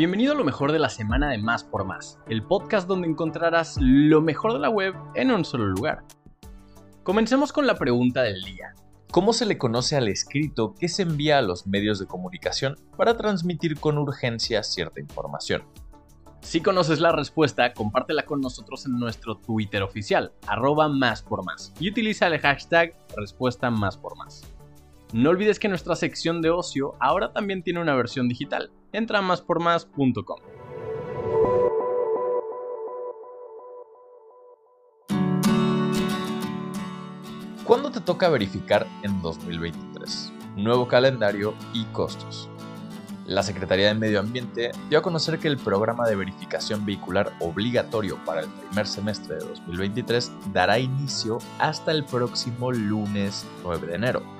Bienvenido a lo mejor de la semana de Más por Más, el podcast donde encontrarás lo mejor de la web en un solo lugar. Comencemos con la pregunta del día. ¿Cómo se le conoce al escrito que se envía a los medios de comunicación para transmitir con urgencia cierta información? Si conoces la respuesta, compártela con nosotros en nuestro Twitter oficial, arroba más por más, y utiliza el hashtag respuesta más por más. No olvides que nuestra sección de ocio ahora también tiene una versión digital. Entra a máspormás.com. ¿Cuándo te toca verificar en 2023? Nuevo calendario y costos. La Secretaría de Medio Ambiente dio a conocer que el programa de verificación vehicular obligatorio para el primer semestre de 2023 dará inicio hasta el próximo lunes 9 de enero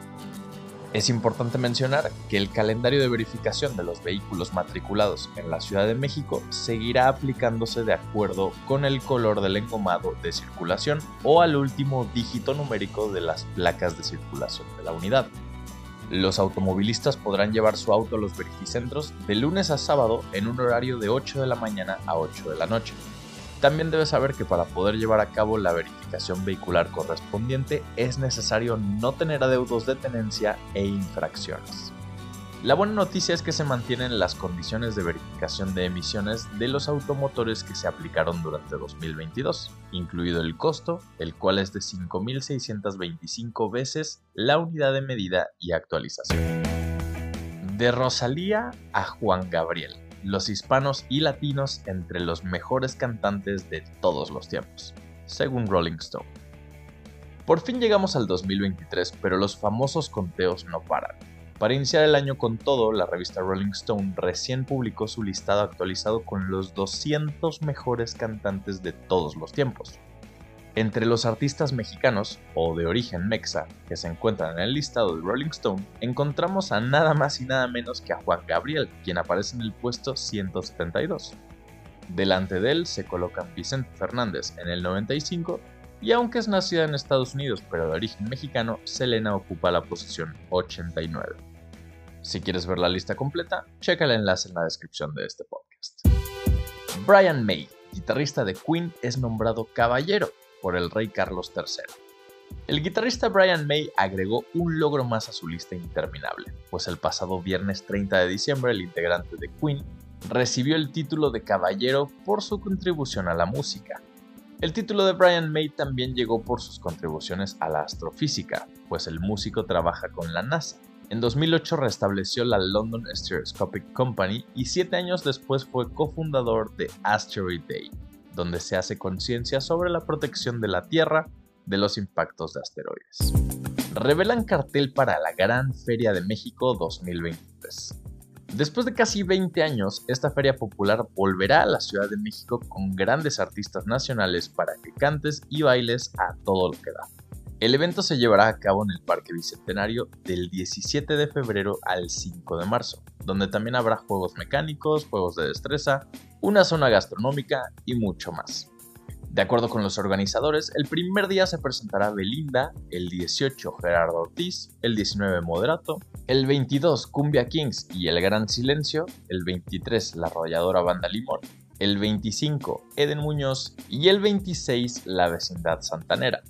es importante mencionar que el calendario de verificación de los vehículos matriculados en la Ciudad de México seguirá aplicándose de acuerdo con el color del engomado de circulación o al último dígito numérico de las placas de circulación de la unidad. Los automovilistas podrán llevar su auto a los verificentros de lunes a sábado en un horario de 8 de la mañana a 8 de la noche. También debes saber que para poder llevar a cabo la verificación vehicular correspondiente es necesario no tener adeudos de tenencia e infracciones. La buena noticia es que se mantienen las condiciones de verificación de emisiones de los automotores que se aplicaron durante 2022, incluido el costo, el cual es de 5.625 veces la unidad de medida y actualización. De Rosalía a Juan Gabriel los hispanos y latinos entre los mejores cantantes de todos los tiempos, según Rolling Stone. Por fin llegamos al 2023, pero los famosos conteos no paran. Para iniciar el año con todo, la revista Rolling Stone recién publicó su listado actualizado con los 200 mejores cantantes de todos los tiempos. Entre los artistas mexicanos o de origen mexa que se encuentran en el listado de Rolling Stone, encontramos a nada más y nada menos que a Juan Gabriel, quien aparece en el puesto 172. Delante de él se colocan Vicente Fernández en el 95 y aunque es nacida en Estados Unidos pero de origen mexicano, Selena ocupa la posición 89. Si quieres ver la lista completa, checa el enlace en la descripción de este podcast. Brian May, guitarrista de Queen, es nombrado caballero por el rey Carlos III. El guitarrista Brian May agregó un logro más a su lista interminable, pues el pasado viernes 30 de diciembre el integrante de Queen recibió el título de caballero por su contribución a la música. El título de Brian May también llegó por sus contribuciones a la astrofísica, pues el músico trabaja con la NASA. En 2008 restableció la London Stereoscopic Company y siete años después fue cofundador de Asteroid Day, donde se hace conciencia sobre la protección de la Tierra de los impactos de asteroides. Revelan cartel para la Gran Feria de México 2023. Después de casi 20 años, esta feria popular volverá a la Ciudad de México con grandes artistas nacionales para que cantes y bailes a todo lo que da. El evento se llevará a cabo en el Parque Bicentenario del 17 de febrero al 5 de marzo, donde también habrá juegos mecánicos, juegos de destreza, una zona gastronómica y mucho más. De acuerdo con los organizadores, el primer día se presentará Belinda, el 18 Gerardo Ortiz, el 19 Moderato, el 22 Cumbia Kings y El Gran Silencio, el 23 La Arrolladora Banda Limón, el 25 Eden Muñoz y el 26 La Vecindad Santanera.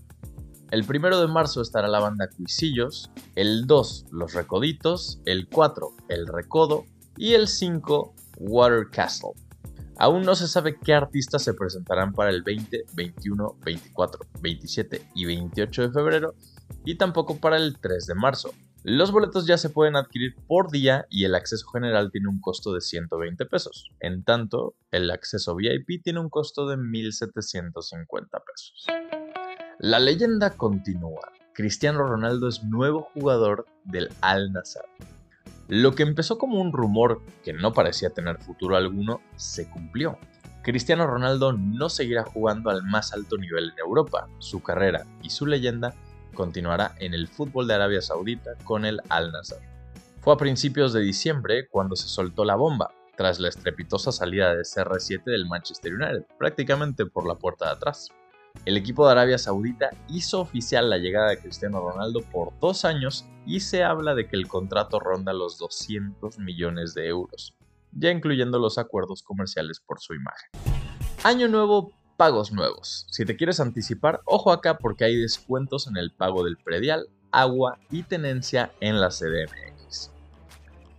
El 1 de marzo estará la banda Cuisillos, el 2 Los Recoditos, el 4 El Recodo y el 5 Water Castle. Aún no se sabe qué artistas se presentarán para el 20, 21, 24, 27 y 28 de febrero y tampoco para el 3 de marzo. Los boletos ya se pueden adquirir por día y el acceso general tiene un costo de 120 pesos. En tanto, el acceso VIP tiene un costo de 1.750 pesos. La leyenda continúa. Cristiano Ronaldo es nuevo jugador del Al Nassr. Lo que empezó como un rumor que no parecía tener futuro alguno, se cumplió. Cristiano Ronaldo no seguirá jugando al más alto nivel en Europa. Su carrera y su leyenda continuará en el fútbol de Arabia Saudita con el Al Nassr. Fue a principios de diciembre cuando se soltó la bomba, tras la estrepitosa salida de CR7 del Manchester United, prácticamente por la puerta de atrás. El equipo de Arabia Saudita hizo oficial la llegada de Cristiano Ronaldo por dos años y se habla de que el contrato ronda los 200 millones de euros. ya incluyendo los acuerdos comerciales por su imagen. Año nuevo, pagos nuevos. Si te quieres anticipar, ojo acá porque hay descuentos en el pago del predial, agua y tenencia en la CDMX.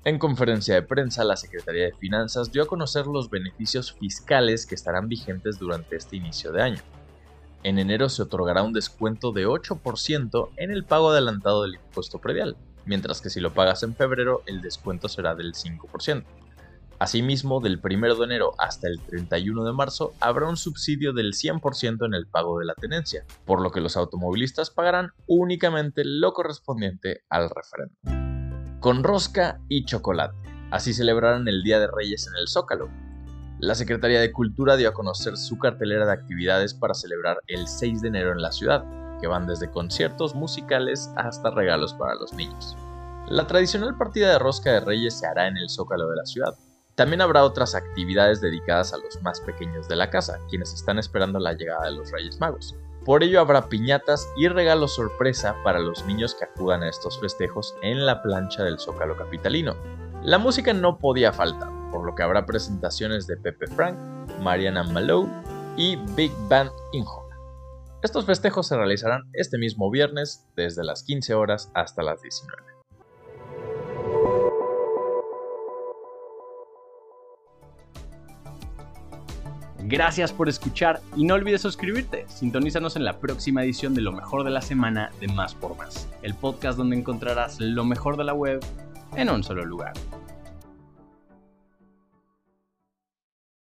En conferencia de prensa, la Secretaría de Finanzas dio a conocer los beneficios fiscales que estarán vigentes durante este inicio de año. En enero se otorgará un descuento de 8% en el pago adelantado del impuesto predial, mientras que si lo pagas en febrero el descuento será del 5%. Asimismo, del 1 de enero hasta el 31 de marzo habrá un subsidio del 100% en el pago de la tenencia, por lo que los automovilistas pagarán únicamente lo correspondiente al referendo. Con rosca y chocolate. Así celebrarán el Día de Reyes en el Zócalo. La Secretaría de Cultura dio a conocer su cartelera de actividades para celebrar el 6 de enero en la ciudad, que van desde conciertos musicales hasta regalos para los niños. La tradicional partida de rosca de reyes se hará en el Zócalo de la ciudad, también habrá otras actividades dedicadas a los más pequeños de la casa, quienes están esperando la llegada de los Reyes Magos. Por ello habrá piñatas y regalos sorpresa para los niños que acudan a estos festejos en la plancha del Zócalo Capitalino. La música no podía faltar, por lo que habrá presentaciones de Pepe Frank, Mariana Malone y Big Band Injo. Estos festejos se realizarán este mismo viernes desde las 15 horas hasta las 19. Gracias por escuchar y no olvides suscribirte. Sintonízanos en la próxima edición de Lo mejor de la semana de Más por Más, el podcast donde encontrarás lo mejor de la web en un solo lugar.